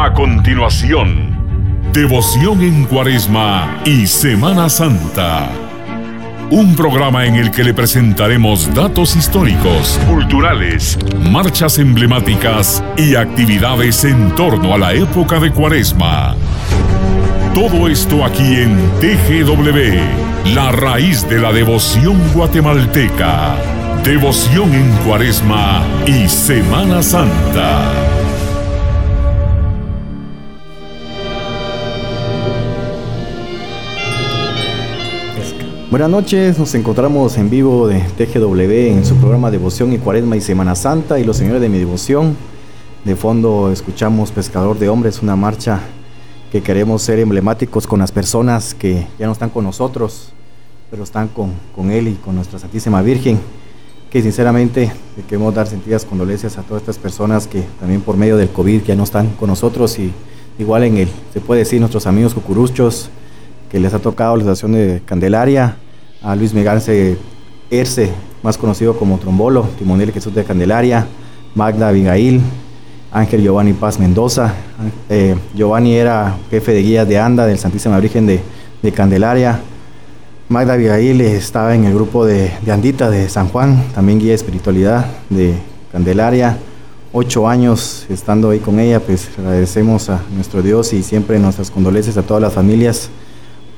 A continuación, Devoción en Cuaresma y Semana Santa. Un programa en el que le presentaremos datos históricos, culturales, marchas emblemáticas y actividades en torno a la época de Cuaresma. Todo esto aquí en TGW, la raíz de la devoción guatemalteca. Devoción en Cuaresma y Semana Santa. Buenas noches, nos encontramos en vivo de TGW en su programa Devoción y Cuaresma y Semana Santa y los señores de mi devoción. De fondo escuchamos Pescador de Hombres, una marcha que queremos ser emblemáticos con las personas que ya no están con nosotros, pero están con, con Él y con nuestra Santísima Virgen, que sinceramente le queremos dar sentidas condolencias a todas estas personas que también por medio del COVID ya no están con nosotros y igual en el, se puede decir, nuestros amigos cucuruchos, que les ha tocado la estación de Candelaria, a Luis Megance Erce, más conocido como Trombolo, Timonel Jesús de Candelaria, Magda Abigail, Ángel Giovanni Paz Mendoza. Eh, Giovanni era jefe de guías de ANDA del Santísima Virgen de, Candelaria. Magda Abigail estaba en el grupo de, de, Andita de San Juan, también guía de espiritualidad de Candelaria. Ocho años estando ahí con ella, pues agradecemos a nuestro Dios y siempre nuestras condolencias a todas las familias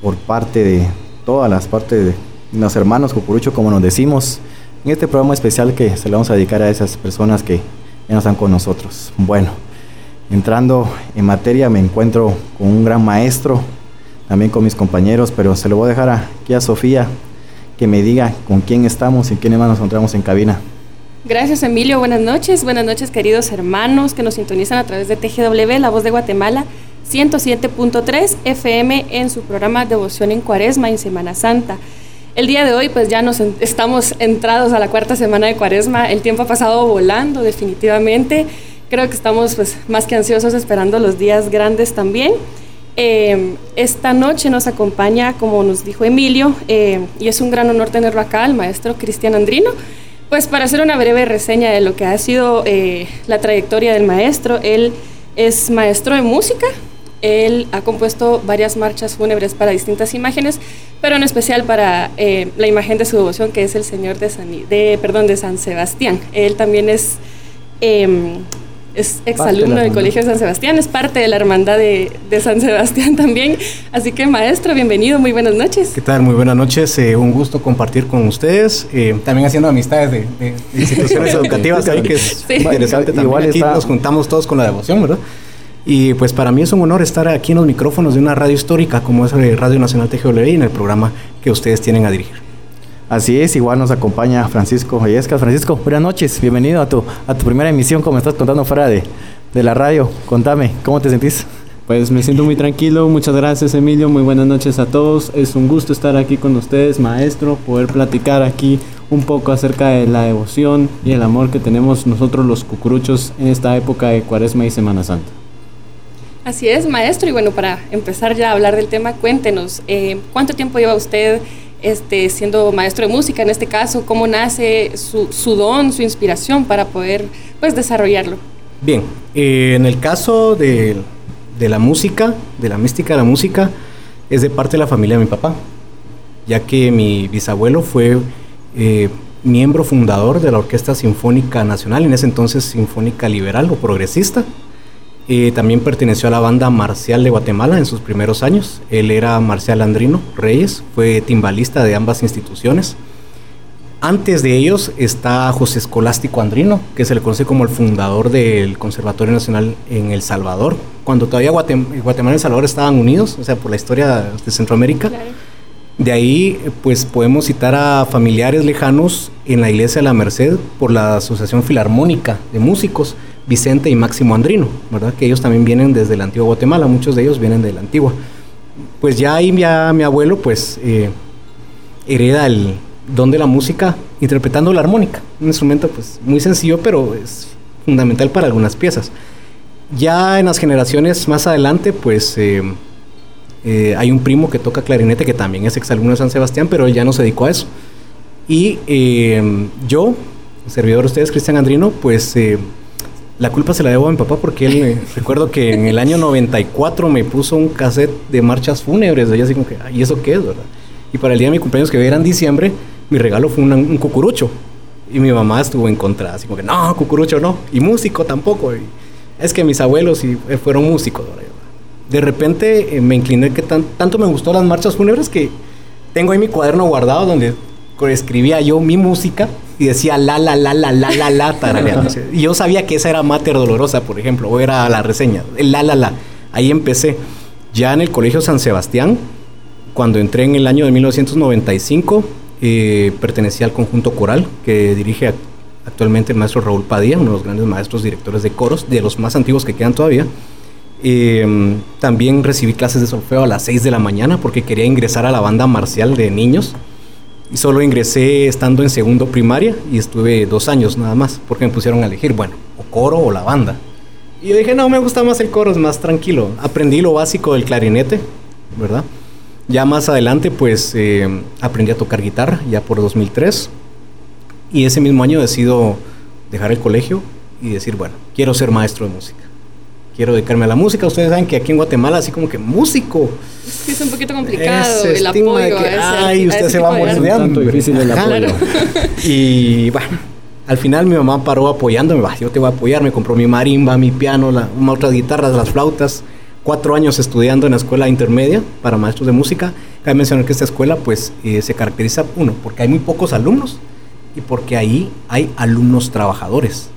por parte de todas las partes de los hermanos Cucurucho, como nos decimos, en este programa especial que se le vamos a dedicar a esas personas que ya no están con nosotros. Bueno, entrando en materia me encuentro con un gran maestro, también con mis compañeros, pero se lo voy a dejar aquí a Sofía que me diga con quién estamos y quiénes más nos encontramos en cabina. Gracias Emilio, buenas noches, buenas noches queridos hermanos que nos sintonizan a través de TGW, La Voz de Guatemala. 107.3 FM en su programa Devoción en Cuaresma y Semana Santa. El día de hoy pues ya nos estamos entrados a la cuarta semana de Cuaresma, el tiempo ha pasado volando definitivamente, creo que estamos pues más que ansiosos esperando los días grandes también. Eh, esta noche nos acompaña, como nos dijo Emilio, eh, y es un gran honor tenerlo acá, el maestro Cristian Andrino, pues para hacer una breve reseña de lo que ha sido eh, la trayectoria del maestro, él es maestro de música, él ha compuesto varias marchas fúnebres para distintas imágenes, pero en especial para eh, la imagen de su devoción, que es el Señor de San, de, perdón, de San Sebastián. Él también es, eh, es exalumno del Colegio de San Sebastián, es parte de la hermandad de, San Sebastián también. Así que, maestro, bienvenido, muy buenas noches. ¿Qué tal? Muy buenas noches, eh, un gusto compartir con ustedes, eh, también haciendo amistades de, instituciones educativas, que es interesante también. Igual Aquí nos juntamos todos con la devoción, ¿verdad? Y pues para mí es un honor estar aquí en los micrófonos de una radio histórica como es Radio Nacional TGW en el programa que ustedes tienen a dirigir. Así es, igual nos acompaña Francisco Vallescas. Francisco, buenas noches, bienvenido a tu, a tu primera emisión, como estás contando fuera de, de la radio. Contame, ¿cómo te sentís? Pues me siento muy tranquilo, muchas gracias Emilio, muy buenas noches a todos. Es un gusto estar aquí con ustedes, maestro, poder platicar aquí un poco acerca de la devoción y el amor que tenemos nosotros los cucuruchos en esta época de Cuaresma y Semana Santa. Así es, maestro. Y bueno, para empezar ya a hablar del tema, cuéntenos, eh, ¿cuánto tiempo lleva usted este, siendo maestro de música en este caso? ¿Cómo nace su, don, su inspiración para poder pues, desarrollarlo? Bien, eh, en el caso de, la música, de la mística de la música, es de parte de la familia de mi papá, ya que mi bisabuelo fue eh, miembro fundador de la Orquesta Sinfónica Nacional, en ese entonces Sinfónica Liberal o Progresista también perteneció a la banda marcial de Guatemala en sus primeros años. Él era Marcial Andrino Reyes, fue timbalista de ambas instituciones. Antes de ellos está José Escolástico Andrino, que se le conoce como el fundador del Conservatorio Nacional en El Salvador, cuando todavía Guatemala y El Salvador estaban unidos, o sea, por la historia de Centroamérica. De ahí, pues podemos citar a familiares lejanos en la iglesia de la Merced por la Asociación Filarmónica de Músicos, Vicente y Máximo Andrino, ¿verdad? Que ellos también vienen desde la antigua Guatemala, muchos de ellos vienen de la antigua. Pues ya ahí ya mi abuelo, pues, eh, hereda el don de la música interpretando la armónica, un instrumento, pues, muy sencillo, pero es fundamental para algunas piezas. Ya en las generaciones más adelante, pues, eh, eh, hay un primo que toca clarinete que también es exalumno de San Sebastián, pero él ya no se dedicó a eso. Y yo, servidor de ustedes, Cristian Andrino, pues La culpa se la debo a mi papá porque él, me, recuerdo que en el año 94 me puso un cassette de marchas fúnebres. Y así como que, ¿y eso qué es, verdad? Y para el día de mi cumpleaños, que era en diciembre, mi regalo fue un cucurucho. Y mi mamá estuvo en contra, así como que, no, cucurucho no. Y músico tampoco. es que mis abuelos fueron músicos. De repente eh, me incliné que tanto me gustó las marchas fúnebres que tengo ahí mi cuaderno guardado donde escribía yo mi música y decía la, la, la, la, la, la, la, tarareando. Y yo sabía que esa era Mater Dolorosa, por ejemplo, o era la reseña, el la, la, la. Ahí empecé. Ya en el Colegio San Sebastián, cuando entré en el año de 1995, eh, pertenecía al conjunto coral que dirige actualmente el maestro Raúl Padilla, uno de los grandes maestros directores de coros, de los más antiguos que quedan todavía. Eh, también recibí clases de solfeo a las 6 de la mañana porque quería ingresar a la banda marcial de niños. Y solo ingresé estando en segundo primaria y estuve dos años nada más, porque me pusieron a elegir, bueno, o coro o la banda. Y yo dije, no, me gusta más el coro, es más tranquilo. Aprendí lo básico del clarinete, ¿verdad? Ya más adelante, pues eh, aprendí a tocar guitarra, ya por 2003. Y ese mismo año decido dejar el colegio y decir, bueno, quiero ser maestro de música quiero dedicarme a la música. Ustedes saben que aquí en Guatemala, así como que músico. Es un poquito complicado el apoyo. De que, ay, usted se va a morir estudiando. difícil el apoyo. Y bueno, al final mi mamá paró apoyándome. yo te voy a apoyar. Me compró mi marimba, mi piano, la, otras guitarras, las flautas. Cuatro años estudiando en la escuela intermedia para maestros de música. Cabe mencionar que esta escuela, pues, eh, se caracteriza, uno, porque hay muy pocos alumnos y porque ahí hay alumnos trabajadores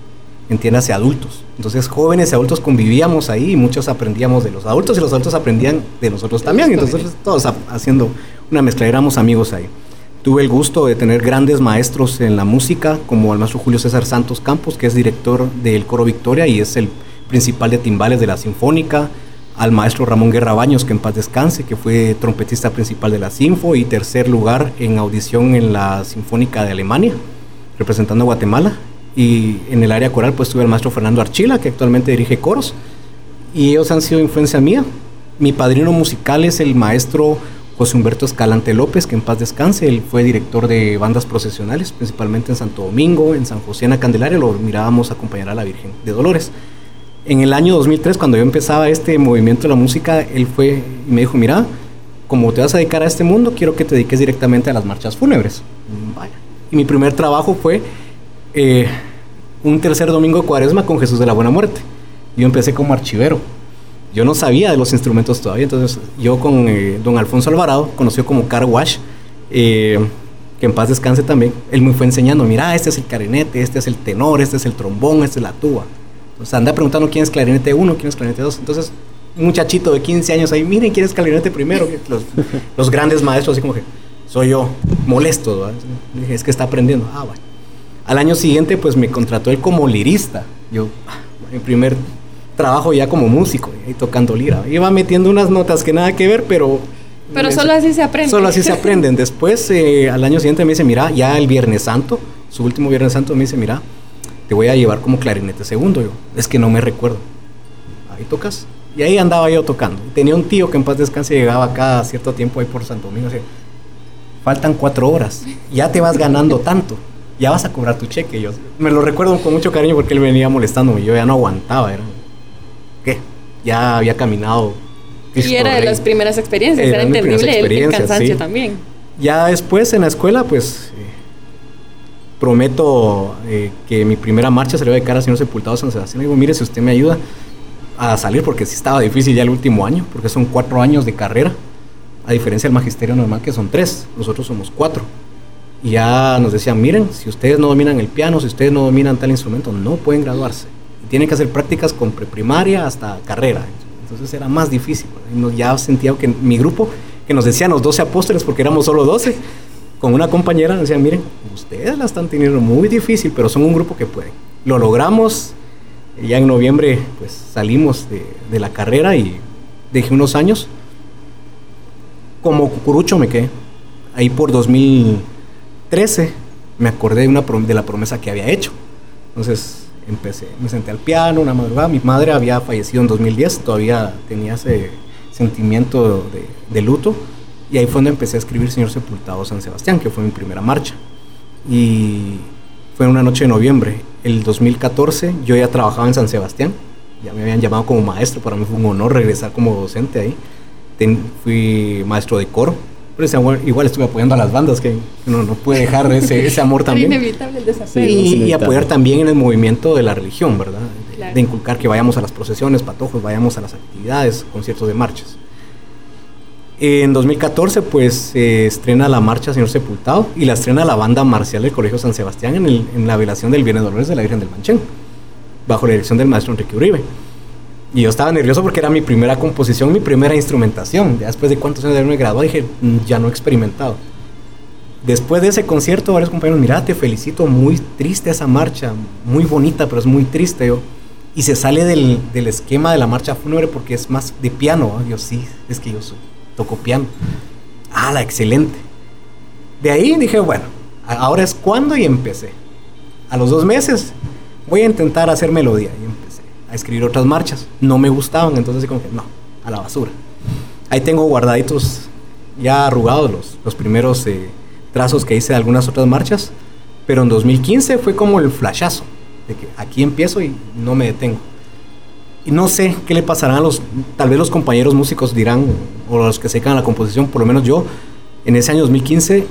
entiéndase adultos. Entonces jóvenes y adultos convivíamos ahí y muchos aprendíamos de los adultos y los adultos aprendían de nosotros también. Entonces todos haciendo una mezcla, éramos amigos ahí. Tuve el gusto de tener grandes maestros en la música, como el maestro Julio César Santos Campos, que es director del Coro Victoria y es el principal de timbales de la Sinfónica, al maestro Ramón Guerra Baños, que en paz descanse, que fue trompetista principal de la Sinfo y tercer lugar en audición en la Sinfónica de Alemania, representando a Guatemala y en el área coral pues tuve al maestro Fernando Archila, que actualmente dirige coros, y ellos han sido influencia mía. Mi padrino musical es el maestro José Humberto Escalante López, que en paz descanse, él fue director de bandas procesionales, principalmente en Santo Domingo, en San José, en la Candelaria, lo mirábamos acompañar a la Virgen de Dolores. En el año 2003, cuando yo empezaba este movimiento de la música, él fue y me dijo, mira, como te vas a dedicar a este mundo, quiero que te dediques directamente a las marchas fúnebres. Vaya. Y mi primer trabajo fue eh, un tercer domingo de cuaresma con Jesús de la Buena Muerte. Yo empecé como archivero. Yo no sabía de los instrumentos todavía, entonces yo con eh, don Alfonso Alvarado, conocido como Car Wash, eh, que en paz descanse también, él me fue enseñando, mira, este es el clarinete, este es el tenor, este es el trombón, este es la tuba. Entonces anda preguntando quién es clarinete 1, quién es clarinete 2. Entonces, un muchachito de 15 años ahí, miren quién es clarinete primero. Los, grandes maestros, así como que, soy yo, molesto. Es que está aprendiendo. Ah, bueno. Al año siguiente, pues me contrató él como lirista. Yo, mi primer trabajo ya como músico, y tocando lira. Iba metiendo unas notas que nada que ver, pero... Pero solo así se aprende. Solo así se aprenden. Después, eh, al año siguiente me dice, mira, ya el Viernes Santo, su último Viernes Santo, me dice, mira, te voy a llevar como clarinete segundo. Yo, es que no me recuerdo. Ahí tocas. Y ahí andaba yo tocando. Tenía un tío que en paz descanse llegaba cada cierto tiempo ahí por Santo Domingo. faltan cuatro horas. Ya te vas ganando tanto ya vas a cobrar tu cheque. Yo me lo recuerdo con mucho cariño porque él venía molestándome yo ya no aguantaba. Era, ¿Qué? Ya había caminado. Y era de las primeras experiencias, era, entendible el, cansancio también. Ya después en la escuela, pues eh, prometo eh, que mi primera marcha salió de cara al señor sepultado San Sebastián. digo, mire, si usted me ayuda a salir, porque sí estaba difícil ya el último año, porque son cuatro años de carrera, a diferencia del magisterio normal que son tres, nosotros somos cuatro. Y ya nos decían, miren, si ustedes no dominan el piano, si ustedes no dominan tal instrumento, no pueden graduarse. Tienen que hacer prácticas con preprimaria hasta carrera. Entonces era más difícil. ya sentía que mi grupo, que nos decían los 12 apóstoles, porque éramos solo 12, con una compañera, nos decían, miren, ustedes la están teniendo muy difícil, pero son un grupo que puede. Lo logramos. Ya en noviembre, pues salimos de, de la carrera y dejé unos años. Como cucurucho me quedé. Ahí por 2000 13 me acordé de, una de la promesa que había hecho. Entonces empecé, me senté al piano una madrugada. Mi madre había fallecido en 2010, todavía tenía ese sentimiento de, luto. Y ahí fue donde empecé a escribir Señor Sepultado San Sebastián, que fue mi primera marcha. Y fue una noche de noviembre. el 2014 yo ya trabajaba en San Sebastián, ya me habían llamado como maestro, para mí fue un honor regresar como docente ahí. fui maestro de coro, pero igual estuve apoyando a las bandas, que no, no puede dejar ese, ese amor también. inevitable el desafío. y, apoyar también en el movimiento de la religión, ¿verdad? De, inculcar que vayamos a las procesiones, patojos, vayamos a las actividades, conciertos de marchas. En 2014, pues se estrena la marcha Señor Sepultado y la estrena la banda marcial del Colegio San Sebastián en, el, en la velación del Viernes Dolores de la Virgen del Manchén, bajo la dirección del maestro Enrique Uribe. Y yo estaba nervioso porque era mi primera composición, mi primera instrumentación. Después de cuántos años de haberme graduado, dije, mm, ya no he experimentado. Después de ese concierto, varios compañeros, mira, te felicito, muy triste esa marcha, muy bonita, pero es muy triste. Yo, y se sale del, del esquema de la marcha fúnebre porque es más de piano. Yo sí, es que yo toco piano. Ah, la excelente. De ahí dije, bueno, ahora es cuando y empecé. A los dos meses voy a intentar hacer melodía. Escribir otras marchas. No me gustaban, entonces como que no, a la basura. Ahí tengo guardaditos ya arrugados los, los primeros eh, trazos que hice de algunas otras marchas, pero en 2015 fue como el flashazo, de que aquí empiezo y no me detengo. Y no sé qué le pasará a los, tal vez los compañeros músicos dirán, o los que se la composición, por lo menos yo, en ese año 2015,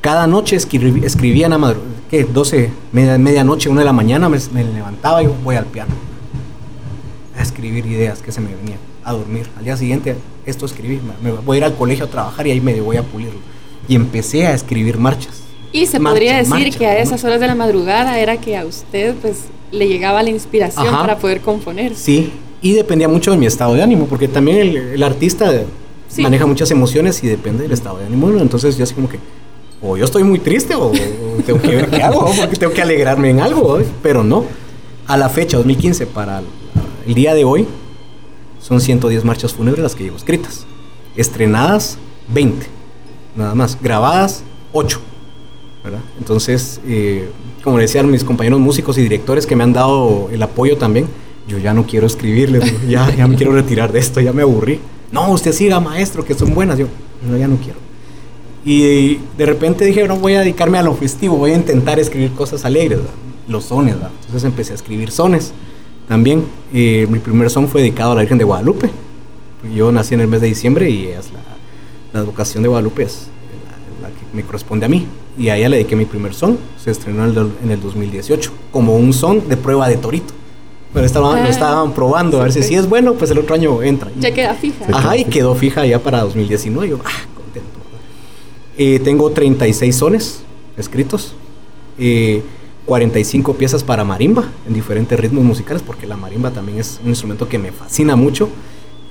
cada noche escribía en la madrugada, que 12, media, medianoche, una de la mañana, me, levantaba y voy al piano escribir ideas que se me venían, a dormir. Al día siguiente, esto escribí, me voy a ir al colegio a trabajar y ahí me voy a pulirlo. Y empecé a escribir marchas. Y se podría decir que a esas horas de la madrugada era que a usted pues le llegaba la inspiración para poder componer. Sí, y dependía mucho de mi estado de ánimo, porque también el, artista maneja muchas emociones y depende del estado de ánimo. Entonces yo así como que, o yo estoy muy triste o, tengo que ver qué hago, porque tengo que alegrarme en algo, pero no. A la fecha, 2015, para el día de hoy son 110 marchas fúnebres las que llevo escritas. Estrenadas, 20. Nada más. Grabadas, 8. Entonces, eh, como decían mis compañeros músicos y directores que me han dado el apoyo también, yo ya no quiero escribirles, ya, ya me quiero retirar de esto, ya me aburrí. No, usted siga, maestro, que son buenas. Yo, no, ya no quiero. Y de repente dije, no voy a dedicarme a lo festivo, voy a intentar escribir cosas alegres, los sones. Entonces empecé a escribir sones también. Eh, mi primer son fue dedicado a la Virgen de Guadalupe. Yo nací en el mes de diciembre y es la, vocación de Guadalupe es la, que me corresponde a mí. Y a ella le dediqué mi primer son. Se estrenó en el, 2018 como un son de prueba de torito. Pero estaban, lo ah, estaban probando a ver si, si es bueno, pues el otro año entra. Ya queda fija. Ajá, y quedó fija ya para 2019. Yo, ah, contento. Eh, tengo 36 sones escritos. Eh, 45 piezas para marimba en diferentes ritmos musicales, porque la marimba también es un instrumento que me fascina mucho.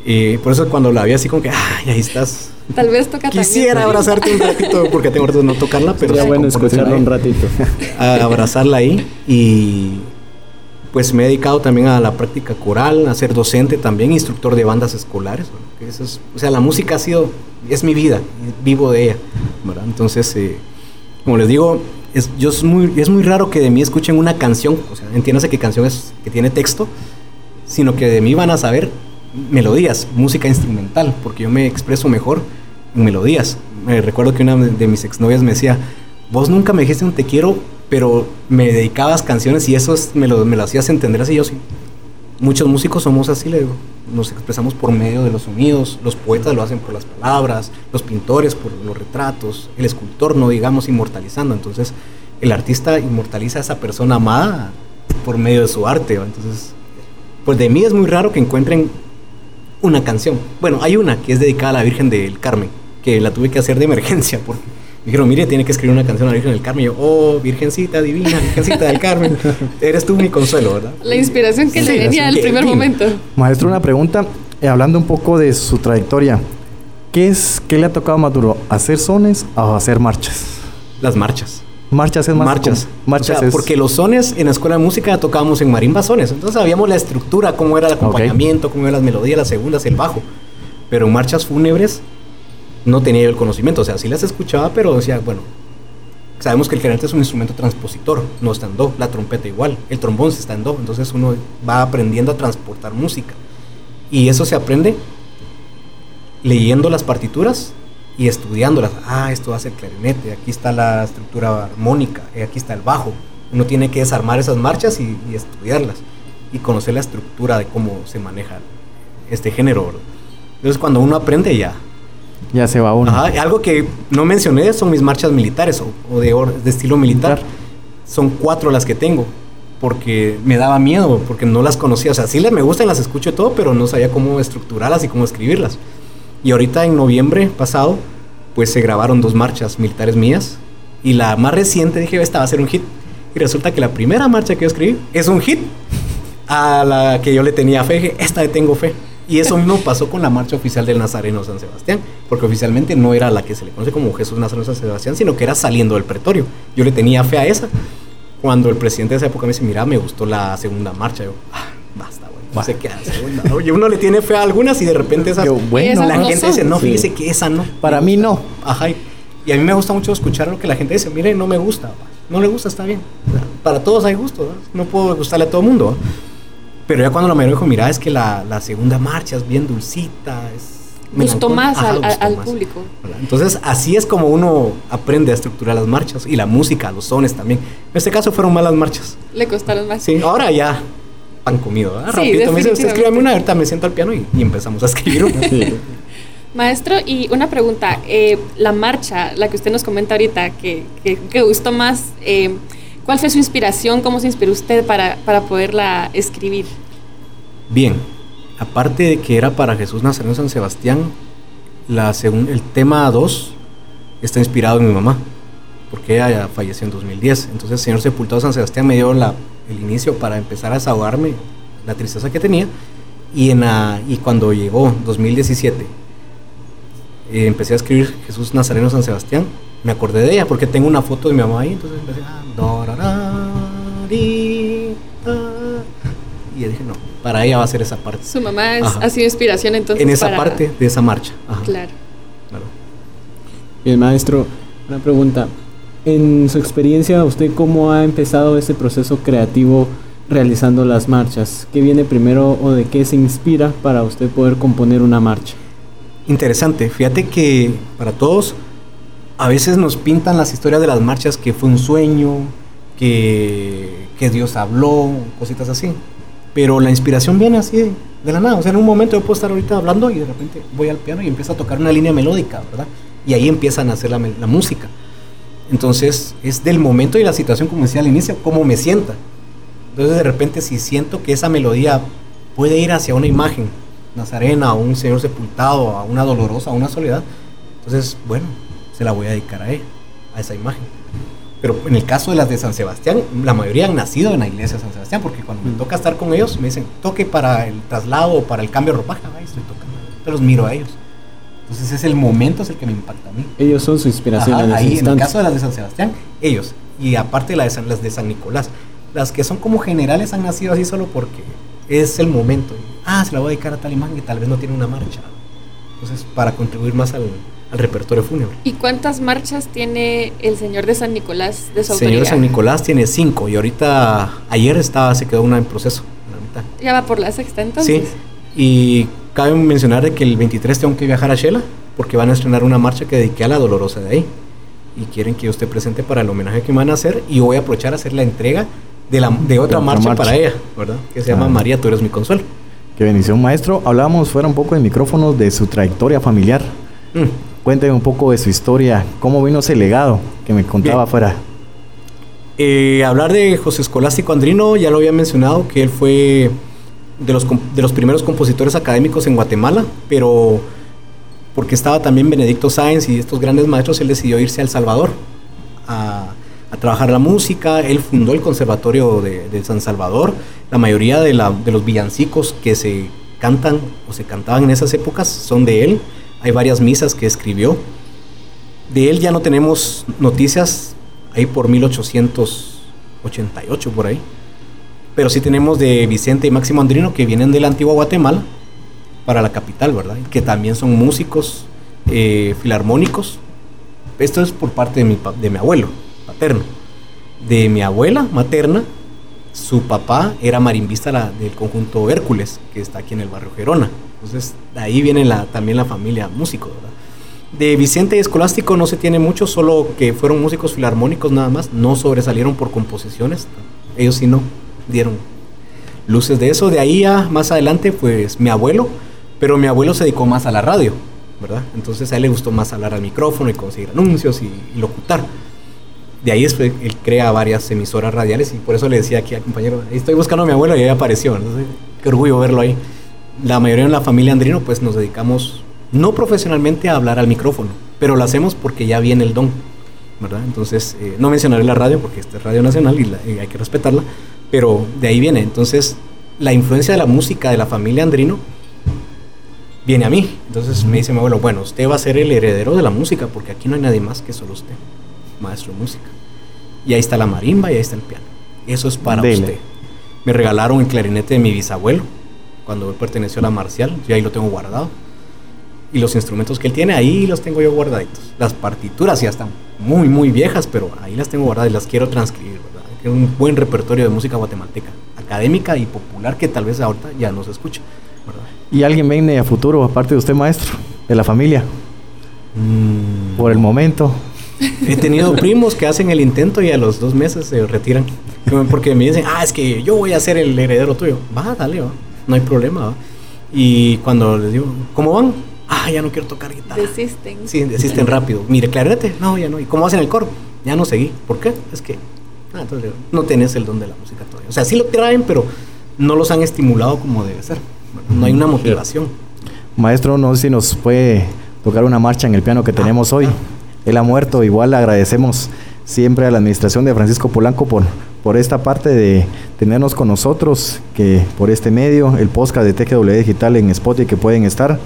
Y por eso cuando la vi así como que, ay, ahí estás. Tal vez toca Quisiera abrazarte un ratito, porque tengo de no tocarla, pero... Sería bueno escucharla un ratito. A abrazarla ahí y pues me he dedicado también a la práctica coral, a ser docente también, instructor de bandas escolares. eso es, o sea, la música ha sido, es mi vida, vivo de ella. ¿verdad? Entonces, eh, como les digo, es, yo es, muy, es muy raro que de mí escuchen una canción, o sea, entiéndase que canción es que tiene texto, sino que de mí van a saber melodías, música instrumental, porque yo me expreso mejor en melodías. Me recuerdo que una de mis exnovias me decía, vos nunca me dijiste un te quiero, pero me dedicabas canciones y eso me, lo, me lo hacías entender así, yo sí. Muchos músicos somos así, le digo. Nos expresamos por medio de los sonidos, los poetas lo hacen por las palabras, los pintores por los retratos, el escultor no digamos inmortalizando, entonces el artista inmortaliza a esa persona amada por medio de su arte, entonces pues de mí es muy raro que encuentren una canción. Bueno, hay una que es dedicada a la Virgen del Carmen, que la tuve que hacer de emergencia porque dijeron, mire, tiene que escribir una canción a la Virgen del Carmen. Y yo, oh, Virgencita divina, Virgencita del Carmen, eres tú mi consuelo, ¿verdad? La inspiración que le venía al primer momento. Maestro, una pregunta, eh, hablando un poco de su trayectoria, ¿qué, es, ¿qué le ha tocado más duro, hacer sones o hacer marchas? Las marchas. Marchas es más marchas. Marchas porque los sones en la escuela de música tocábamos en marimba sones, entonces sabíamos la estructura, cómo era el acompañamiento, cómo eran las melodías, las segundas, el bajo. Pero en marchas fúnebres no tenía yo el conocimiento, o sea, sí las escuchaba, pero decía, bueno, sabemos que el clarinete es un instrumento transpositor, no está en do, la trompeta igual, el trombón se está en do, entonces uno va aprendiendo a transportar música. Y eso se aprende leyendo las partituras y estudiándolas. Ah, esto hace el clarinete, aquí está la estructura armónica, eh, aquí está el bajo. Uno tiene que desarmar esas marchas y, estudiarlas y conocer la estructura de cómo se maneja este género. Entonces cuando uno aprende ya... Ya se va uno. algo que no mencioné son mis marchas militares o, de, de, estilo militar. Son cuatro las que tengo porque me daba miedo, porque no las conocía. O sea, sí me gustan, las escucho y todo, pero no sabía cómo estructurarlas y cómo escribirlas. Y ahorita en noviembre pasado, pues se grabaron dos marchas militares mías. Y la más reciente dije, esta va a ser un hit. Y resulta que la primera marcha que yo escribí es un hit a la que yo le tenía fe. Dije, esta le tengo fe. Y eso mismo pasó con la marcha oficial del Nazareno San Sebastián, porque oficialmente no era la que se le conoce como Jesús Nazareno San Sebastián, sino que era saliendo del pretorio. Yo le tenía fe a esa. Cuando el presidente de esa época me dice, mira, me gustó la segunda marcha, yo, ah, basta, güey. No sé qué segunda. Oye, uno le tiene fe a algunas y de repente esas. bueno, la gente dice, no, fíjese que esa no. Para mí no. Ajá. Y a mí me gusta mucho escuchar lo que la gente dice, mire, no me gusta. No le gusta, está bien. Para todos hay gusto, ¿no? puedo gustarle a todo el mundo. Pero ya cuando la mayoría dijo, mira, es que la, la segunda marcha es bien dulcita, es gustó más al, público. Entonces, así es como uno aprende a estructurar las marchas y la música, los sones también. En este caso fueron malas marchas. Le costaron más. Sí, ahora ya pan comido. ¿verdad? Sí, Rapidito me dice, usted escríbame una, ahorita me siento al piano y, empezamos a escribir Maestro, y una pregunta, eh, la marcha, la que usted nos comenta ahorita, que, que, gustó más, eh, ¿cuál fue su inspiración? ¿Cómo se inspiró usted para, para poderla escribir? Bien, aparte de que era para Jesús Nazareno San Sebastián, la el tema 2 está inspirado en mi mamá, porque ella falleció en 2010. Entonces el Señor Sepultado San Sebastián me dio la, el inicio para empezar a desahogarme la tristeza que tenía. Y, en y cuando llegó 2017, eh, empecé a escribir Jesús Nazareno San Sebastián, me acordé de ella, porque tengo una foto de mi mamá ahí, entonces empecé Y dije, no, para ella va a ser esa parte. Su mamá ha sido inspiración entonces. En esa parte de esa marcha. Claro. claro. Bien, maestro, una pregunta. En su experiencia, ¿usted cómo ha empezado ese proceso creativo realizando las marchas? ¿Qué viene primero o de qué se inspira para usted poder componer una marcha? Interesante. Fíjate que para todos, a veces nos pintan las historias de las marchas que fue un sueño, que, que Dios habló, cositas así pero la inspiración viene así de, la nada. O sea, en un momento yo puedo estar ahorita hablando y de repente voy al piano y empiezo a tocar una línea melódica, ¿verdad? Y ahí empiezan a hacer la, música. Entonces, es del momento y la situación, como decía al inicio, cómo me sienta. Entonces, de repente, si siento que esa melodía puede ir hacia una imagen, Nazarena, a un Señor sepultado, a una dolorosa, a una soledad, entonces, bueno, se la voy a dedicar a él, a esa imagen. Pero en el caso de las de San Sebastián, la mayoría han nacido en la iglesia de San Sebastián, porque cuando me mm. toca estar con ellos, me dicen, toque para el traslado o para el cambio de ropaje, ahí estoy tocando. Yo los miro a ellos. Entonces es el momento es el que me impacta a mí. Ellos son su inspiración en ahí, En el caso de las de San Sebastián, ellos. Y aparte de las de, las de San Nicolás. Las que son como generales han nacido así solo porque es el momento. Ah, se la voy a dedicar a tal imagen que tal vez no tiene una marcha. Entonces, para contribuir más al, al repertorio fúnebre. ¿Y cuántas marchas tiene el Señor de San Nicolás de su El Señor de San Nicolás tiene cinco y ahorita, ayer estaba, se quedó una en proceso. Ya va por la sexta entonces. Sí, y cabe mencionar de que el 23 tengo que viajar a Shela porque van a estrenar una marcha que dediqué a la Dolorosa de ahí. Y quieren que yo esté presente para el homenaje que me van a hacer y voy a aprovechar a hacer la entrega de, la, de otra, marcha, para ella, ¿verdad? Que se llama ah. María, tú eres mi consuelo. Qué bendición, maestro. Hablábamos fuera un poco de micrófonos de su trayectoria familiar. Mm. Cuénteme un poco de su historia, cómo vino ese legado que me contaba afuera. Eh, hablar de José Escolástico Andrino, ya lo había mencionado, que él fue de los, de los primeros compositores académicos en Guatemala, pero porque estaba también Benedicto Sáenz y estos grandes maestros, él decidió irse a El Salvador a, trabajar la música. Él fundó el Conservatorio de, San Salvador. La mayoría de, de los villancicos que se cantan o se cantaban en esas épocas son de él. Hay varias misas que escribió. De él ya no tenemos noticias ahí por 1888 por ahí. Pero sí tenemos de Vicente y Máximo Andrino que vienen de la antigua Guatemala para la capital, ¿verdad? Que también son músicos eh, filarmónicos. Esto es por parte de mi, de mi abuelo paterno. De mi abuela materna, su papá era marimbista del conjunto Hércules, que está aquí en el barrio Gerona. Entonces, de ahí viene la, también la familia músico, ¿verdad? De Vicente y Escolástico no se tiene mucho, solo que fueron músicos filarmónicos nada más, no sobresalieron por composiciones, ellos sí no dieron luces de eso. De ahí a más adelante, pues mi abuelo, pero mi abuelo se dedicó más a la radio, ¿verdad? Entonces a él le gustó más hablar al micrófono y conseguir anuncios y locutar. De ahí es, él crea varias emisoras radiales y por eso le decía aquí al compañero, estoy buscando a mi abuelo y ahí apareció. Entonces, qué orgullo verlo ahí. La mayoría de la familia Andrino pues nos dedicamos no profesionalmente a hablar al micrófono, pero lo hacemos porque ya viene el don, ¿verdad? Entonces, eh, no mencionaré la radio porque esta es Radio Nacional y, y, hay que respetarla, pero de ahí viene. Entonces, la influencia de la música de la familia Andrino viene a mí. Entonces me dice mi abuelo, bueno, usted va a ser el heredero de la música porque aquí no hay nadie más que solo usted, maestro de música. Y ahí está la marimba y ahí está el piano. Eso es para Dele. usted. Me regalaron el clarinete de mi bisabuelo cuando él perteneció a la marcial. Yo ahí lo tengo guardado. Y los instrumentos que él tiene, ahí los tengo yo guardaditos. Las partituras ya están muy, muy viejas, pero ahí las tengo guardadas y las quiero transcribir, ¿verdad? Que es un buen repertorio de música guatemalteca, académica y popular que tal vez ahorita ya no se escucha, ¿verdad? ¿Y alguien viene a futuro, aparte de usted, maestro, de la familia? Mm. Por el momento. He tenido primos que hacen el intento y a los dos meses se retiran. Porque me dicen, ah, es que yo voy a ser el heredero tuyo. Va, dale, va. No hay problema, va. Y cuando les digo, ¿cómo van? Ah, ya no quiero tocar guitarra. Desisten. Sí, desisten rápido. Mire, clarinete, no, ya no. ¿Y cómo hacen el coro? Ya no seguí. ¿Por qué? Es que ah, entonces, no tenés el don de la música todavía. O sea, sí lo traen, pero no los han estimulado como debe ser. No hay una motivación. Maestro, no sé si nos puede tocar una marcha en el piano que tenemos hoy. Él ha muerto, igual le agradecemos siempre a la administración de Francisco Polanco por, por esta parte de tenernos con nosotros, que por este medio, el podcast de TGW Digital en Spotify que pueden estar,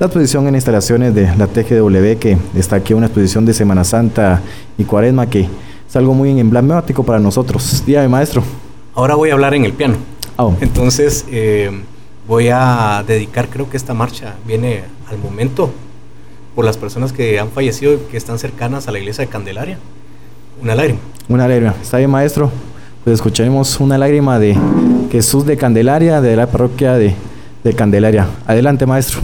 la exposición en instalaciones de la TGW que está aquí, una exposición de Semana Santa y Cuaresma que es algo muy emblemático para nosotros. Dígame, maestro. Ahora voy a hablar en el piano. Oh. Entonces, eh, voy a dedicar, creo que esta marcha viene al momento por las personas que han fallecido y que están cercanas a la iglesia de Candelaria. Una lágrima. Una lágrima. ¿Está bien, maestro? Pues escucharemos una lágrima de Jesús de Candelaria, de la parroquia de, de Candelaria. Adelante, maestro.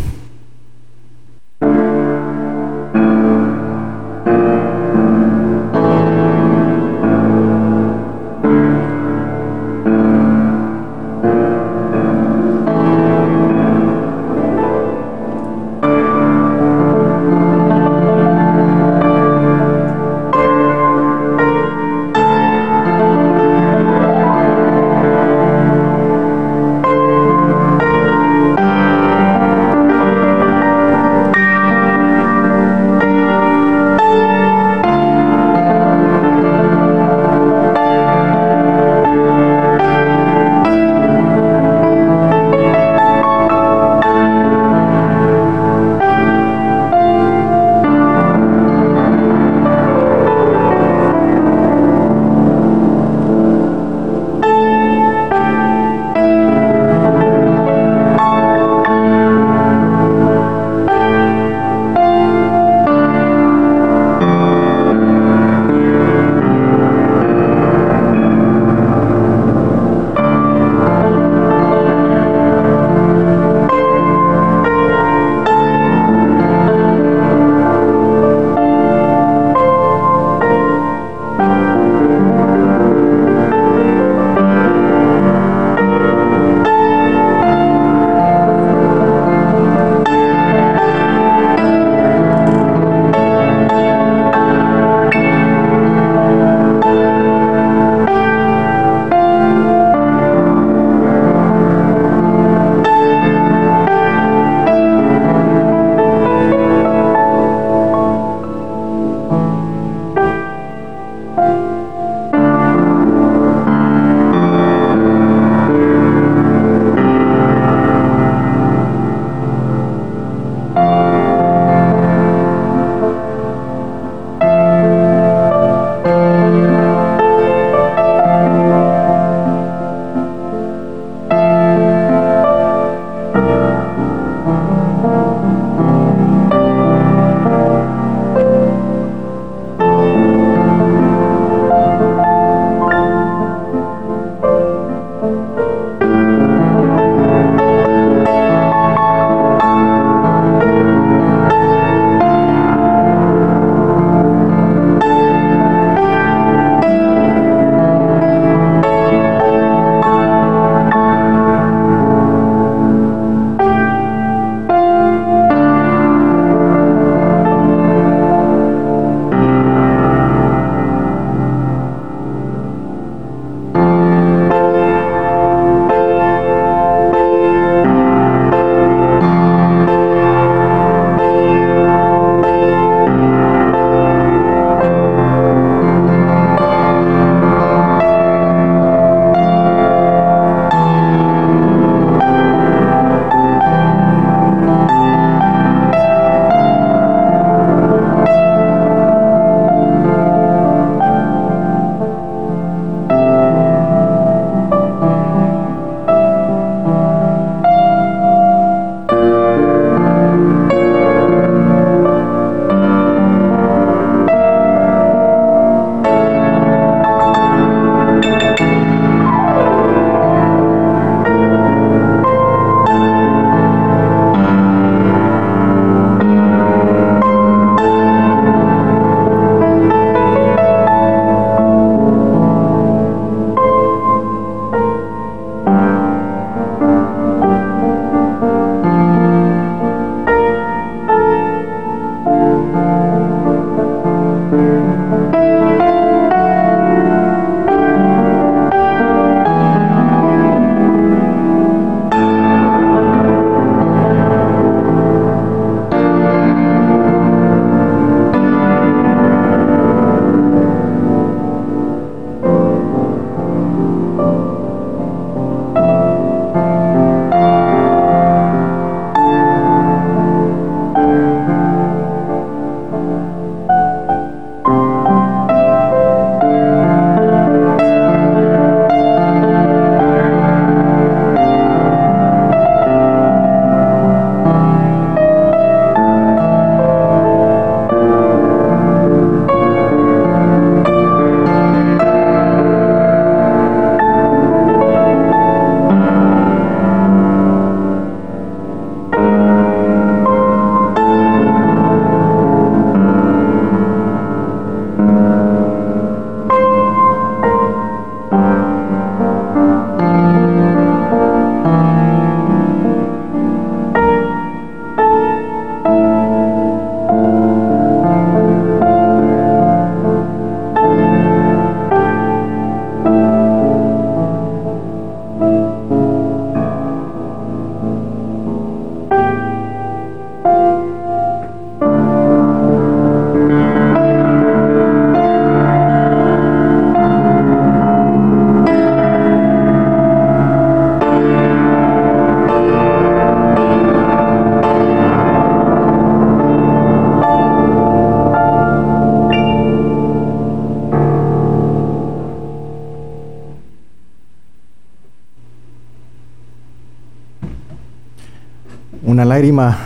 Lágrima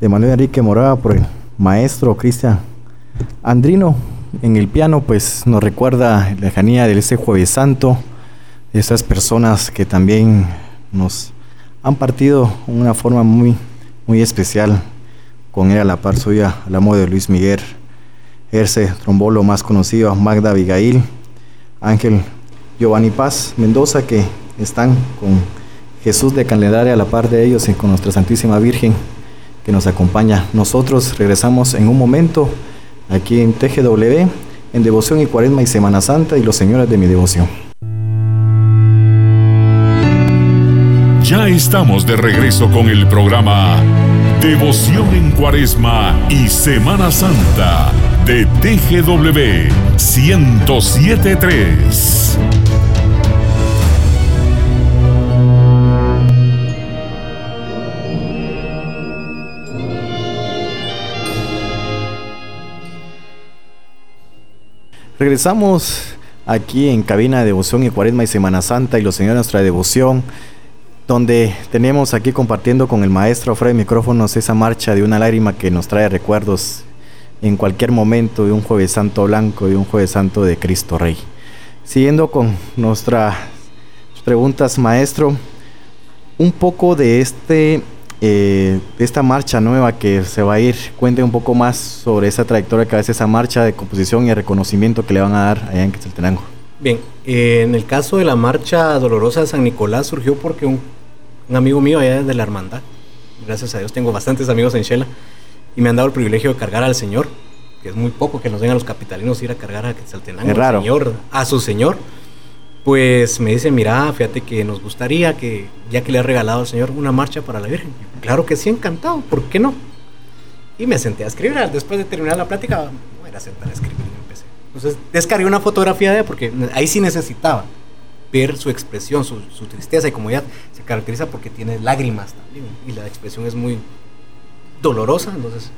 de Manuel Enrique Morada por el maestro Cristian Andrino en el piano, pues nos recuerda la lejanía de ese Jueves Santo, de esas personas que también nos han partido de una forma muy, muy especial. Con él a la par suya, al amo de Luis Miguel, Erce Trombolo, más conocido, Magda Abigail, Ángel Giovanni Paz Mendoza, que están con Jesús de Candelaria a la par de ellos y con nuestra Santísima Virgen que nos acompaña. Nosotros regresamos en un momento aquí en TGW, en Devoción y Cuaresma y Semana Santa y los señores de mi devoción. Ya estamos de regreso con el programa Devoción en Cuaresma y Semana Santa de TGW 1073. Regresamos aquí en cabina de devoción y cuaresma y Semana Santa y los señores de nuestra devoción, donde tenemos aquí compartiendo con el maestro fuera de micrófonos esa marcha de una lágrima que nos trae recuerdos en cualquier momento de un jueves santo blanco y un jueves santo de Cristo Rey. Siguiendo con nuestras preguntas, maestro, un poco de este eh, esta marcha nueva que se va a ir, cuente un poco más sobre esa trayectoria que hace esa marcha de composición y reconocimiento que le van a dar allá en Quetzaltenango. Bien, eh, en el caso de la marcha dolorosa de San Nicolás surgió porque un, amigo mío allá de la hermandad, gracias a Dios tengo bastantes amigos en Shela, y me han dado el privilegio de cargar al Señor, que es muy poco que nos den a los capitalinos ir a cargar a Quetzaltenango, es raro. Señor, a su Señor pues me dice, mira, fíjate que nos gustaría que, ya que le ha regalado al Señor una marcha para la Virgen. Claro que sí, encantado, ¿por qué no? Y me senté a escribir. Después de terminar la plática, voy a sentar a escribir y empecé. Entonces descargué una fotografía de ella porque ahí sí necesitaba ver su expresión, su, tristeza. Y como ya se caracteriza porque tiene lágrimas también. Y la expresión es muy dolorosa, entonces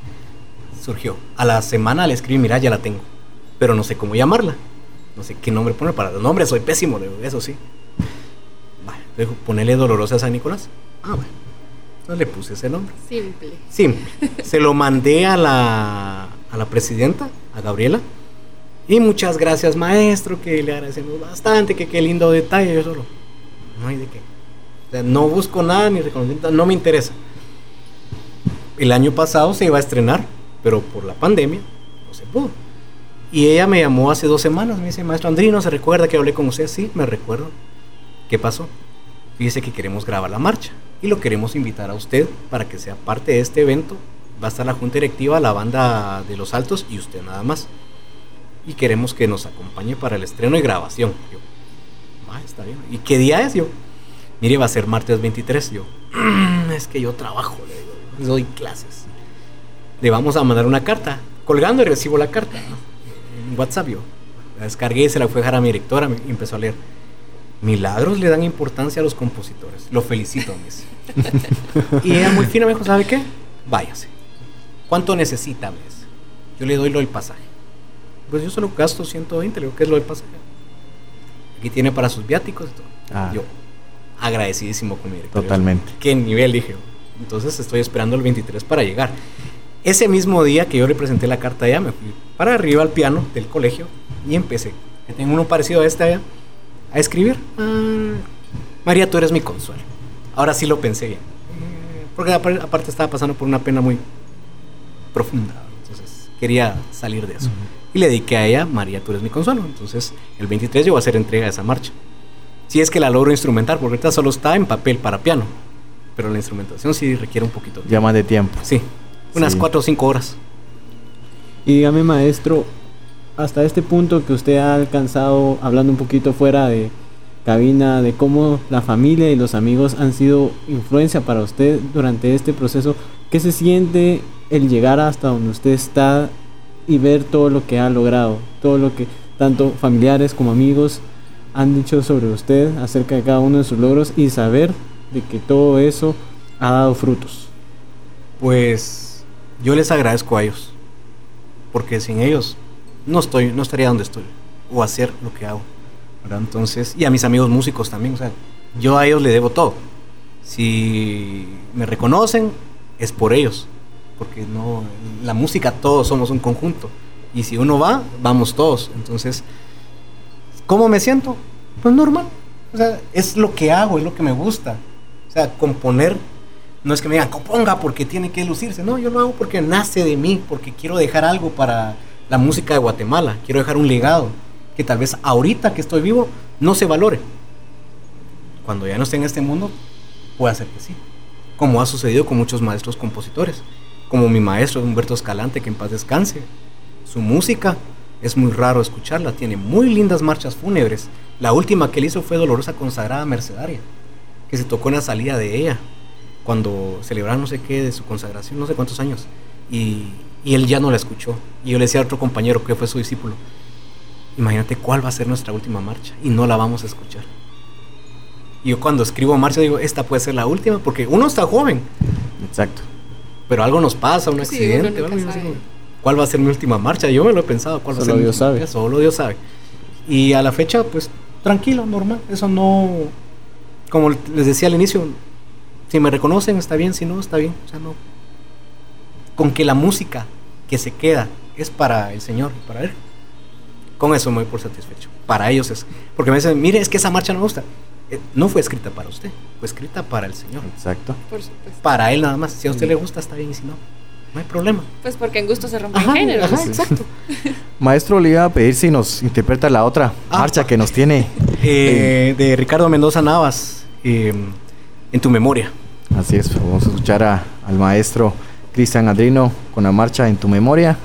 surgió. A la semana le escribí, mira, ya la tengo. Pero no sé cómo llamarla no sé qué nombre poner para los nombres, soy pésimo, eso sí. Vale, dijo, ponele Dolorosa a San Nicolás. Ah, bueno. Entonces le puse ese nombre. Simple. Simple. Se lo mandé a la, a la presidenta, a Gabriela. Y muchas gracias, maestro, que le agradecemos bastante, que qué lindo detalle. Yo solo, no hay de qué. O sea, no busco nada ni reconocimiento, no me interesa. El año pasado se iba a estrenar, pero por la pandemia no se pudo. Y ella me llamó hace dos semanas, me dice, maestro Andrino, ¿se recuerda que hablé con usted? Sí, me recuerdo. ¿Qué pasó? Dice que queremos grabar la marcha y lo queremos invitar a usted para que sea parte de este evento. Va a estar la junta directiva, la banda de los altos y usted nada más. Y queremos que nos acompañe para el estreno y grabación. Yo, ah, está bien. ¿Y qué día es? Yo, mire, va a ser martes 23. Yo, mm, es que yo trabajo, doy clases. Le vamos a mandar una carta. Colgando y recibo la carta. ¿no? WhatsApp yo. La descargué y se la fue a dejar a mi directora y empezó a leer. Milagros le dan importancia a los compositores. Lo felicito, mis. y ella muy fina me dijo, ¿sabe qué? Váyase. ¿Cuánto necesita, mes? Yo le doy lo del pasaje. Pues yo solo gasto 120, le digo, ¿qué es lo del pasaje? Aquí tiene para sus viáticos y todo. Ah. Yo, agradecidísimo con mi director. Totalmente. ¿Qué nivel? Dije. Entonces estoy esperando el 23 para llegar. Ese mismo día que yo le presenté la carta allá, me fui para arriba al piano del colegio y empecé, que tengo uno parecido a este allá, a escribir. Ah, María, tú eres mi consuelo. Ahora sí lo pensé bien. Eh, porque aparte estaba pasando por una pena muy profunda. Entonces quería salir de eso. Y le dediqué a ella, María, tú eres mi consuelo. Entonces el 23 yo voy a hacer entrega de esa marcha. Si es que la logro instrumentar, porque ahorita solo está en papel para piano. Pero la instrumentación sí requiere un poquito. Ya más de tiempo. Sí, unas cuatro o cinco horas. Y dígame, maestro, hasta este punto que usted ha alcanzado, hablando un poquito fuera de cabina, de cómo la familia y los amigos han sido influencia para usted durante este proceso, ¿qué se siente el llegar hasta donde usted está y ver todo lo que ha logrado, todo lo que tanto familiares como amigos han dicho sobre usted acerca de cada uno de sus logros y saber de que todo eso ha dado frutos? Pues yo les agradezco a ellos, porque sin ellos no, estoy, no estaría donde estoy, o hacer lo que hago. Entonces, y a mis amigos músicos también, o sea, yo a ellos le debo todo. Si me reconocen, es por ellos. Porque no, la música todos somos un conjunto. Y si uno va, vamos todos. Entonces, ¿cómo me siento? Pues normal. O sea, es lo que hago, es lo que me gusta. O sea, componer no es que me digan, componga porque tiene que lucirse. No, yo lo hago porque nace de mí, porque quiero dejar algo para la música de Guatemala. Quiero dejar un legado que tal vez ahorita que estoy vivo no se valore. Cuando ya no esté en este mundo, puede ser que sí. Como ha sucedido con muchos maestros compositores. Como mi maestro Humberto Escalante, que en paz descanse. Su música es muy raro escucharla. Tiene muy lindas marchas fúnebres. La última que él hizo fue Dolorosa Consagrada Mercedaria, que se tocó en la salida de ella cuando celebraron no sé qué de su consagración, no sé cuántos años, y, y, él ya no la escuchó. Y yo le decía a otro compañero que fue su discípulo, imagínate cuál va a ser nuestra última marcha y no la vamos a escuchar. Y yo cuando escribo marcha digo, esta puede ser la última, porque uno está joven. Exacto. Pero algo nos pasa, un accidente, ¿cuál va a ser mi última marcha? Yo me lo he pensado, ¿cuál Solo va a ser Dios sabe. Solo Dios sabe. Y a la fecha, pues tranquilo, normal. Eso no, como les decía al inicio, si me reconocen, está bien, si no, está bien. O sea, no. Con que la música que se queda es para el Señor y para Él, con eso me voy por satisfecho. Para ellos es. Porque me dicen, mire, es que esa marcha no me gusta. Eh, no fue escrita para usted, fue escrita para el Señor. Exacto. Por supuesto. Para Él nada más. Si a usted le gusta, está bien, y si no, no hay problema. Pues porque en gusto se rompen Ajá, géneros. ajá, exacto. Maestro, le iba a pedir si nos interpreta la otra Ah. marcha que nos tiene. Eh, de Ricardo Mendoza Navas, eh, en tu memoria. Así es, vamos a escuchar a- al maestro Cristian Andrino con la marcha en tu memoria.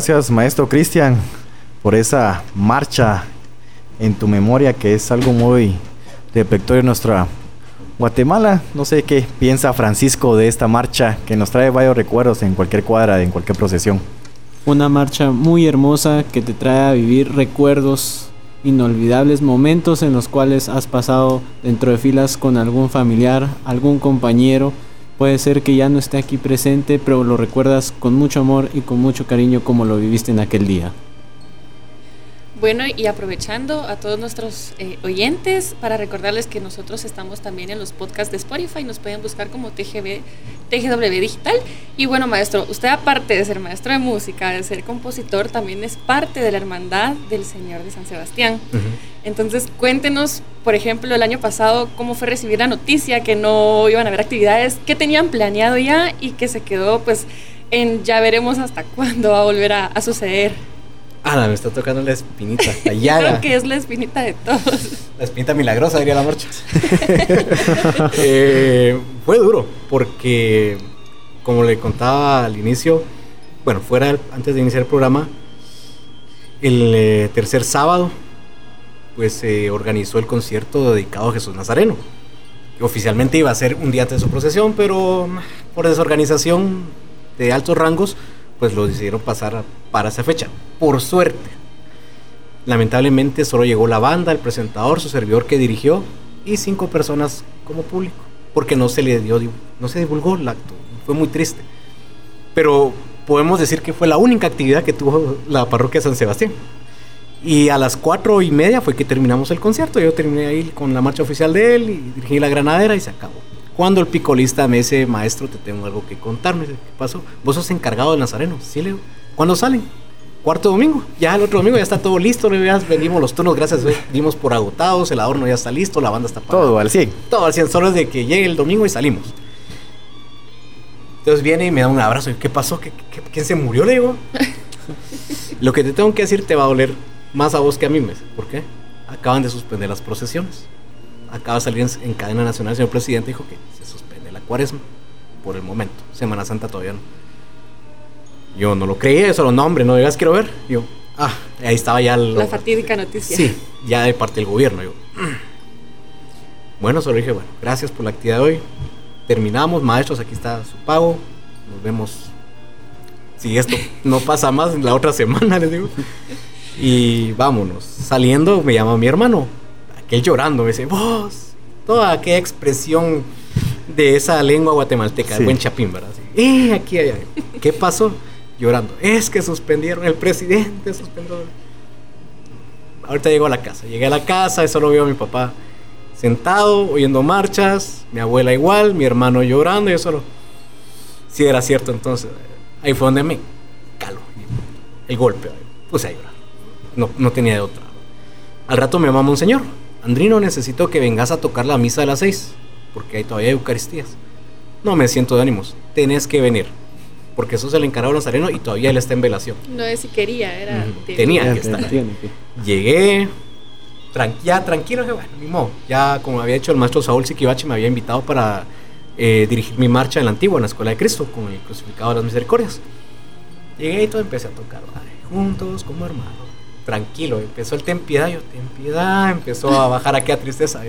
Gracias, maestro Cristian, por esa marcha en tu memoria que es algo muy reflectorio de nuestra Guatemala. No sé qué piensa Francisco de esta marcha que nos trae varios recuerdos en cualquier cuadra, en cualquier procesión. Una marcha muy hermosa que te trae a vivir recuerdos inolvidables, momentos en los cuales has pasado dentro de filas con algún familiar, algún compañero. Puede ser que ya no esté aquí presente, pero lo recuerdas con mucho amor y con mucho cariño como lo viviste en aquel día. Bueno, y aprovechando a todos nuestros eh, oyentes para recordarles que nosotros estamos también en los podcasts de Spotify, nos pueden buscar como TGB, TGW Digital. Y bueno, maestro, usted aparte de ser maestro de música, de ser compositor, también es parte de la hermandad del Señor de San Sebastián. Entonces, cuéntenos, por ejemplo, el año pasado, cómo fue recibir la noticia que no iban a haber actividades, qué tenían planeado ya y que se quedó pues en ya veremos hasta cuándo va a volver a, a suceder. Ah, me está tocando la espinita, la llaga. Creo que es la espinita de todos. La espinita milagrosa, diría la marcha. Eh, fue duro, porque, como le contaba al inicio, bueno, fuera antes de iniciar el programa, el eh, tercer sábado, pues se organizó el concierto dedicado a Jesús Nazareno. Oficialmente iba a ser un día antes de su procesión, pero por desorganización de altos rangos, pues lo decidieron pasar para esa fecha. Por suerte. Lamentablemente solo llegó la banda, el presentador, su servidor que dirigió y cinco personas como público, porque no se le dio, no se divulgó el acto. Fue muy triste. Pero podemos decir que fue la única actividad que tuvo la parroquia San Sebastián. Y a las cuatro y media fue que terminamos el concierto. Yo terminé ahí con la marcha oficial de él y dirigí la granadera y se acabó. Cuando el picolista me dice, maestro, te tengo algo que contarme. ¿Qué pasó? Vos sos encargado del Nazareno. Sí, Leo. ¿Cuándo salen? Cuarto domingo. Ya el otro domingo ya está todo listo. Ya venimos los turnos, gracias. Dimos por agotados. El adorno ya está listo. La banda está pagada. Todo al 100. Todo al 100. Solo es de que llegue el domingo y salimos. Entonces viene y me da un abrazo. ¿Qué pasó? ¿Qué, quién se murió? Le digo. Lo que te tengo que decir te va a doler más a vos que a mí. ¿Por qué? Acaban de suspender las procesiones acaba de salir en, cadena nacional, el señor presidente dijo que se suspende la cuaresma por el momento. Semana Santa todavía no. Yo no lo creía, eso lo nombre, no digas quiero ver. Yo, ah, ahí estaba ya la fatídica noticia. Sí, ya de parte del gobierno. Yo, bueno, solo dije, bueno, gracias por la actividad de hoy. Terminamos, maestros, aquí está su pago. Nos vemos. Si esto no pasa más la otra semana, les digo. Y vámonos. Saliendo, me llama mi hermano él llorando, me dice, vos, toda aquella expresión de esa lengua guatemalteca, el buen chapín, ¿verdad? eh, aquí, allá. ¿Qué pasó? Llorando. Es que suspendieron, el presidente suspendió. Ahorita llego a la casa. Llegué a la casa y solo veo a mi papá sentado, oyendo marchas, mi abuela igual, mi hermano llorando, y yo solo. Si era cierto, entonces. Ahí fue donde me caló. El golpe. Puse a llorar. No, no tenía de otra. Al rato me llamaba un señor Andrino, necesito que vengas a tocar la misa a las seis, porque hay todavía Eucaristías. No me siento de ánimos, tenés que venir, porque eso se le encargó a Nazareno y todavía él está en velación. No es si quería, era... Tenía que estar. Llegué, ya tranquilo, bueno, ni modo. Ya como había hecho el maestro Saúl Siquibachi, me había invitado para eh, dirigir mi marcha en la antigua, en la Escuela de Cristo, con el crucificado de las misericordias. Llegué y todo empecé a tocar, juntos como hermanos tranquilo. Empezó el ten piedad, yo ten piedad, empezó a bajar aquí a tristeza.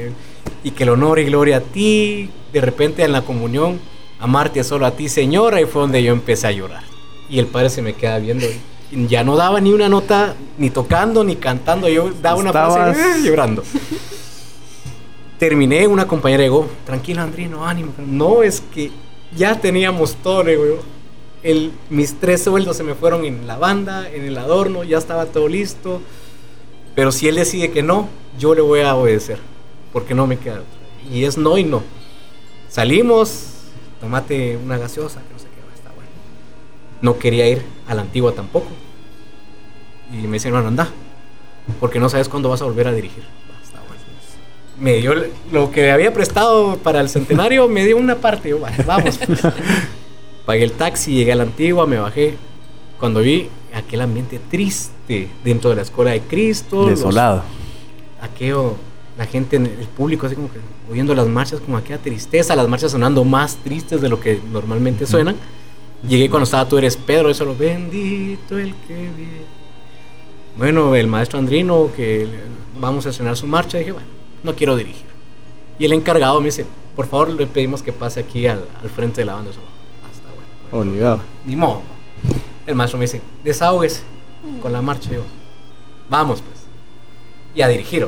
Y que el honor y gloria a ti, de repente en la comunión, amarte solo a ti, Señor, ahí fue donde yo empecé a llorar. Y el padre se me queda viendo. Y ya no daba ni una nota, ni tocando, ni cantando. Yo daba una frase eh, llorando. Terminé, una compañera llegó, tranquila Andrino, ánimo. No, es que ya teníamos todo, el, mis tres sueldos se me fueron en la banda, en el adorno, ya estaba todo listo. Pero si él decide que no, yo le voy a obedecer, porque no me queda Y es no y no. Salimos, tomate una gaseosa, que no sé qué, está bueno. No quería ir a la antigua tampoco. Y me dice, hermano, anda, porque no sabes cuándo vas a volver a dirigir. Me dio lo que había prestado para el centenario, me dio una parte. Yo, vamos. Pagué el taxi, llegué a la antigua, me bajé. Cuando vi aquel ambiente triste dentro de la escuela de Cristo. Desolado. aquello, la gente, el público, así como que oyendo las marchas, como aquella tristeza, las marchas sonando más tristes de lo que normalmente suenan. Llegué cuando estaba Tú eres Pedro, eso lo bendito el que viene. Bueno, el maestro Andrino, que vamos a estrenar su marcha, dije, bueno, no quiero dirigir. Y el encargado me dice, por favor, le pedimos que pase aquí al, frente de la banda. Obligado. Ni modo. El maestro me dice, desahógese con la marcha. yo, vamos pues. Y a dirigir.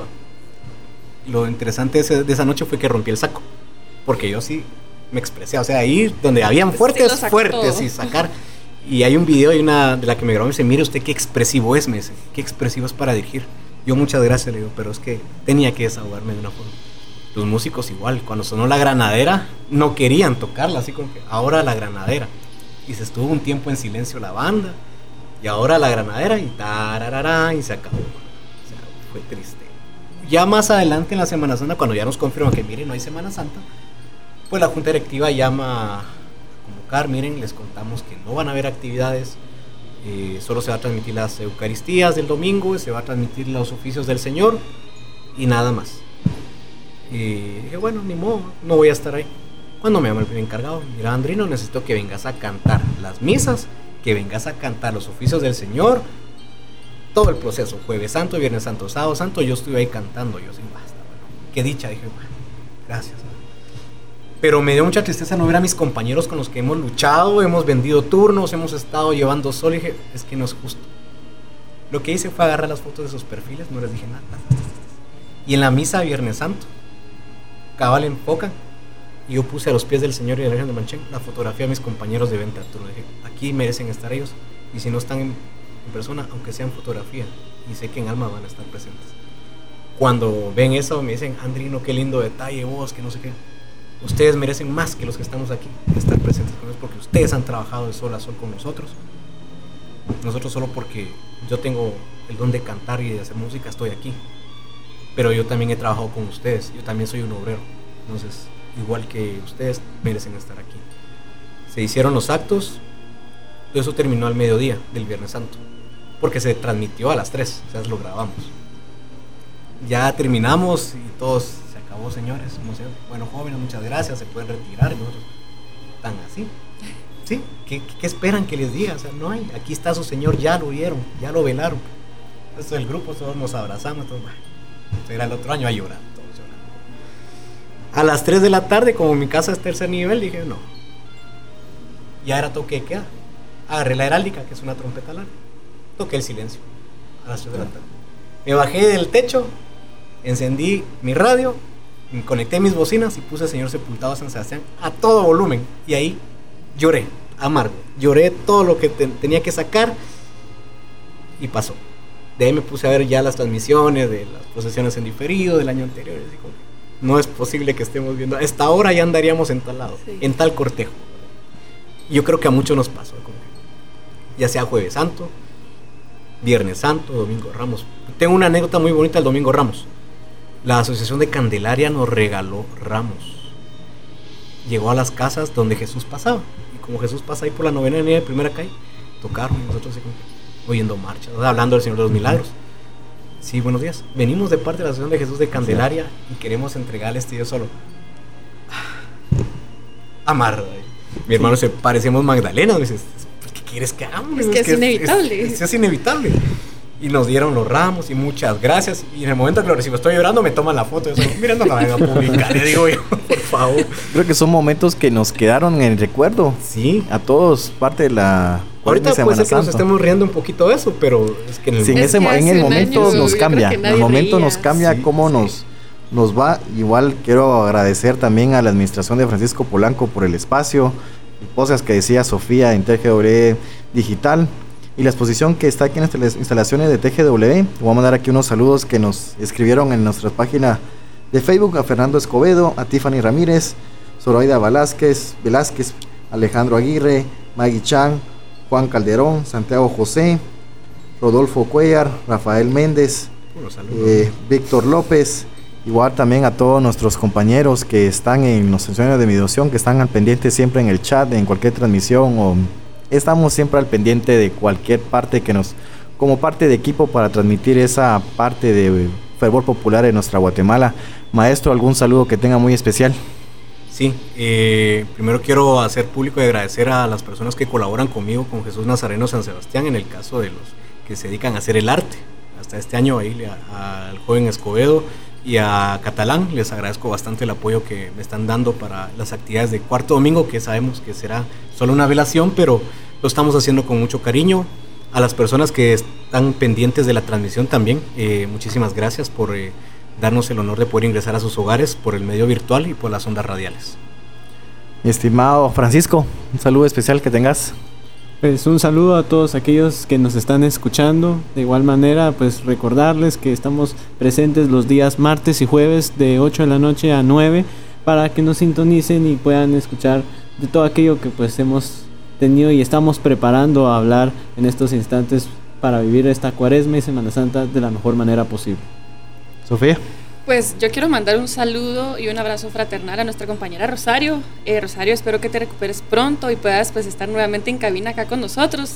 Lo interesante de esa noche fue que rompí el saco. Porque yo sí me expresé. O sea, ahí donde habían fuertes, fuertes y sacar. Y hay un video y una de la que me grabó y me dice, mire usted qué expresivo es, me dice, qué expresivo es para dirigir. Yo muchas gracias le digo, pero es que tenía que desahogarme de una forma. Los músicos igual, cuando sonó la granadera, no querían tocarla, así como que ahora la granadera. Y se estuvo un tiempo en silencio la banda, y ahora la granadera, y tararara, y se acabó. O sea, fue triste. Ya más adelante en la Semana Santa, cuando ya nos confirman que miren, no hay Semana Santa, pues la Junta Directiva llama a convocar, miren, les contamos que no van a haber actividades, eh, solo se va a transmitir las Eucaristías del domingo, se va a transmitir los oficios del Señor y nada más. Y dije, bueno, ni modo, no voy a estar ahí. Cuando me llama el encargado, mira Andrino, necesito que vengas a cantar las misas, que vengas a cantar los oficios del Señor, todo el proceso, jueves santo, viernes santo, sábado santo, yo estuve ahí cantando, yo sí, basta, bueno, qué dicha, dije, bueno, gracias. Pero me dio mucha tristeza no ver a mis compañeros con los que hemos luchado, hemos vendido turnos, hemos estado llevando sol, y dije, es que no es justo. Lo que hice fue agarrar las fotos de sus perfiles, no les dije nada. Y en la misa de Viernes Santo, cabal en poca, y yo puse a los pies del Señor y de la Virgen de Manchén la fotografía de mis compañeros de venta. Dije, aquí merecen estar ellos, y si no están en, persona, aunque sea en fotografía, y sé que en alma van a estar presentes. Cuando ven eso, me dicen, Andrino, qué lindo detalle, vos, que no sé qué. Ustedes merecen más que los que estamos aquí, estar presentes con nosotros, porque ustedes han trabajado de sol a sol con nosotros. Nosotros solo porque yo tengo el don de cantar y de hacer música estoy aquí pero yo también he trabajado con ustedes, yo también soy un obrero, entonces igual que ustedes merecen estar aquí. Se hicieron los actos, todo eso terminó al mediodía del Viernes Santo, porque se transmitió a las 3, o sea, lo grabamos. Ya terminamos y todos, se acabó señores, bueno jóvenes, muchas gracias, se pueden retirar, nosotros, tan así. ¿Sí? ¿Qué, ¿Qué, esperan que les diga? O sea, no hay, aquí está su señor, ya lo vieron, ya lo velaron. Entonces el grupo, todos nos abrazamos, todos, era el otro año a llorar, A las 3 de la tarde, como mi casa es tercer nivel, dije no. Ya era toque de queda. Agarré la heráldica, que es una trompeta larga. Toqué el silencio. A las 3 de la tarde. Me bajé del techo, encendí mi radio, conecté mis bocinas y puse Señor Sepultado San Sebastián a todo volumen. Y ahí lloré, amargo. Lloré todo lo que tenía que sacar y pasó de ahí me puse a ver ya las transmisiones de las procesiones en diferido del año anterior. Y no es posible que estemos viendo. A esta hora ya andaríamos en tal lado, en tal cortejo. Yo creo que a muchos nos pasó. Ya sea Jueves Santo, Viernes Santo, Domingo Ramos. Tengo una anécdota muy bonita del Domingo Ramos. La Asociación de Candelaria nos regaló ramos. Llegó a las casas donde Jesús pasaba. Y como Jesús pasa ahí por la novena avenida de primera calle, tocaron y nosotros oyendo marcha, hablando del Señor de los Milagros. Sí, buenos días. Venimos de parte de la Asociación de Jesús de Candelaria y queremos entregarle este día solo. Amar. Mi hermano se parecemos Magdalena. Dice, ¿qué quieres que hagamos? Es que es, inevitable. Es, inevitable. Y nos dieron los ramos y muchas gracias. Y en el momento que lo recibo, estoy llorando, me toman la foto. Yo Mira, no la van a publicar. Le digo yo, por favor. Creo que son momentos que nos quedaron en el recuerdo. Sí. A todos, parte de la Ahorita puede ser que nos estemos riendo un poquito de eso, pero es que en el, en, ese, en el momento nos cambia. En el momento nos cambia cómo nos, nos va. Igual quiero agradecer también a la administración de Francisco Polanco por el espacio, cosas que decía Sofía en TGW Digital y la exposición que está aquí en las instalaciones de TGW. Voy a mandar aquí unos saludos que nos escribieron en nuestra página de Facebook a Fernando Escobedo, a Tiffany Ramírez, Zoraida Velázquez, Velázquez Alejandro Aguirre, Maggie Chang, Juan Calderón, Santiago José, Rodolfo Cuellar, Rafael Méndez, eh, Víctor López, igual también a todos nuestros compañeros que están en los sesiones de mediación, que están al pendiente siempre en el chat, en cualquier transmisión o estamos siempre al pendiente de cualquier parte que nos, como parte de equipo para transmitir esa parte de fervor popular en nuestra Guatemala. Maestro, algún saludo que tenga muy especial. Sí, eh, primero quiero hacer público y agradecer a las personas que colaboran conmigo con Jesús Nazareno San Sebastián en el caso de los que se dedican a hacer el arte. Hasta este año ahí al joven Escobedo y a Catalán les agradezco bastante el apoyo que me están dando para las actividades de cuarto domingo, que sabemos que será solo una velación, pero lo estamos haciendo con mucho cariño. A las personas que están pendientes de la transmisión también, eh, muchísimas gracias por eh, darnos el honor de poder ingresar a sus hogares por el medio virtual y por las ondas radiales. estimado Francisco, un saludo especial que tengas. Pues un saludo a todos aquellos que nos están escuchando. De igual manera, pues recordarles que estamos presentes los días martes y jueves de 8 de la noche a 9 para que nos sintonicen y puedan escuchar de todo aquello que pues hemos tenido y estamos preparando a hablar en estos instantes para vivir esta cuaresma y Semana Santa de la mejor manera posible. Sofía. Pues yo quiero mandar un saludo y un abrazo fraternal a nuestra compañera Rosario. Eh, Rosario, espero que te recuperes pronto y puedas pues estar nuevamente en cabina acá con nosotros.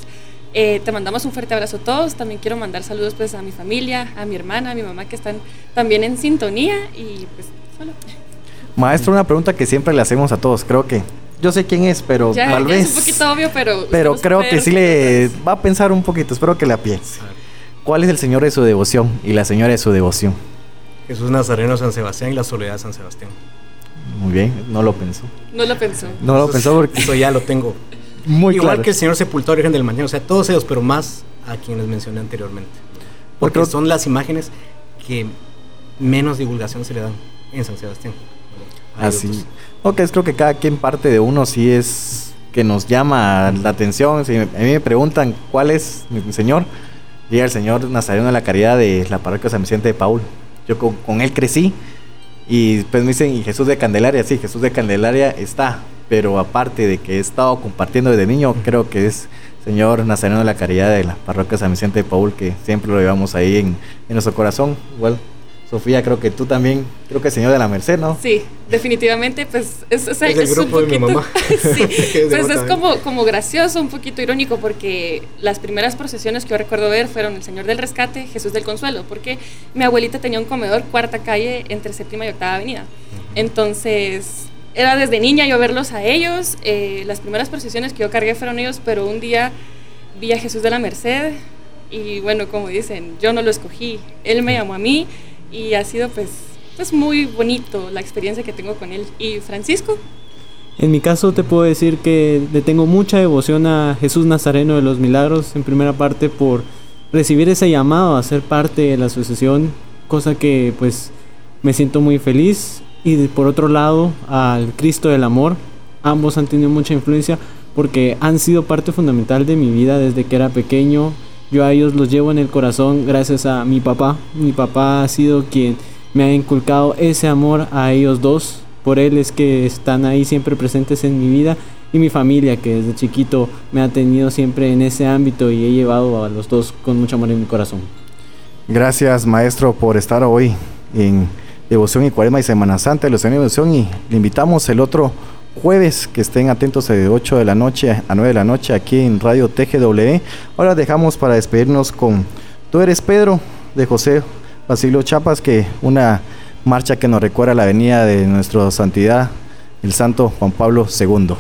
Eh, te mandamos un fuerte abrazo a todos. También quiero mandar saludos pues a mi familia, a mi hermana, a mi mamá que están también en sintonía y pues solo. Maestro, una pregunta que siempre le hacemos a todos. Creo que yo sé quién es, pero tal vez. Es un poquito obvio, pero. Pero creo que sí le va a pensar un poquito. Espero que la piense. ¿Cuál es el señor de su devoción y la señora de su devoción? Jesús Nazareno San Sebastián y la Soledad de San Sebastián. Muy bien, no lo pensó. No lo pensó. No lo pensó porque eso ya lo tengo muy Igual que el Señor Sepultor Virgen del Mañana, o sea, todos ellos, pero más a quienes mencioné anteriormente. Porque son las imágenes que menos divulgación se le dan en San Sebastián. Así. Ok, creo que cada quien parte de uno sí es que nos llama la atención. Si a mí me preguntan cuál es mi Señor, y el Señor Nazareno de la Caridad de la parroquia San Vicente de Paul. Yo con, él crecí y pues me dicen, y Jesús de Candelaria, sí, Jesús de Candelaria está, pero aparte de que he estado compartiendo desde niño, creo que es Señor Nazareno de la Caridad de la parroquia San Vicente de Paul, que siempre lo llevamos ahí en, en nuestro corazón. Igual Sofía, creo que tú también, creo que el Señor de la Merced, ¿no? Sí, definitivamente, pues es, es, el grupo de mi mamá. sí, pues es como, como gracioso, un poquito irónico, porque las primeras procesiones que yo recuerdo ver fueron el Señor del Rescate, Jesús del Consuelo, porque mi abuelita tenía un comedor cuarta calle entre séptima y octava avenida. Entonces, era desde niña yo verlos a ellos. Eh, las primeras procesiones que yo cargué fueron ellos, pero un día vi a Jesús de la Merced y bueno, como dicen, yo no lo escogí, él me llamó a mí y ha sido pues, pues muy bonito la experiencia que tengo con él. ¿Y Francisco? En mi caso te puedo decir que le tengo mucha devoción a Jesús Nazareno de los Milagros, en primera parte por recibir ese llamado a ser parte de la asociación, cosa que pues me siento muy feliz. Y por otro lado, al Cristo del Amor, ambos han tenido mucha influencia porque han sido parte fundamental de mi vida desde que era pequeño yo a ellos los llevo en el corazón gracias a mi papá. Mi papá ha sido quien me ha inculcado ese amor a ellos dos. Por él es que están ahí siempre presentes en mi vida y mi familia que desde chiquito me ha tenido siempre en ese ámbito y he llevado a los dos con mucho amor en mi corazón. Gracias maestro por estar hoy en Devoción y Cuaresma y Semana Santa de los Devoción y le invitamos el otro jueves, que estén atentos de 8 de la noche a 9 de la noche aquí en Radio TGW. Ahora dejamos para despedirnos con Tú eres Pedro de José Basilio Chapas, que una marcha que nos recuerda la venida de nuestra santidad, el santo Juan Pablo II.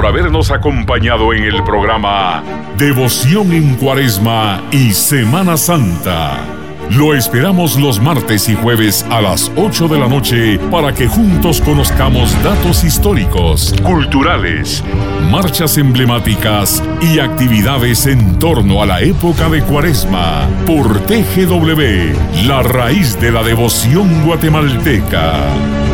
Por habernos acompañado en el programa Devoción en Cuaresma y Semana Santa. Lo esperamos los martes y jueves a las 8 de la noche para que juntos conozcamos datos históricos, culturales, marchas emblemáticas y actividades en torno a la época de Cuaresma por TGW, la raíz de la devoción guatemalteca.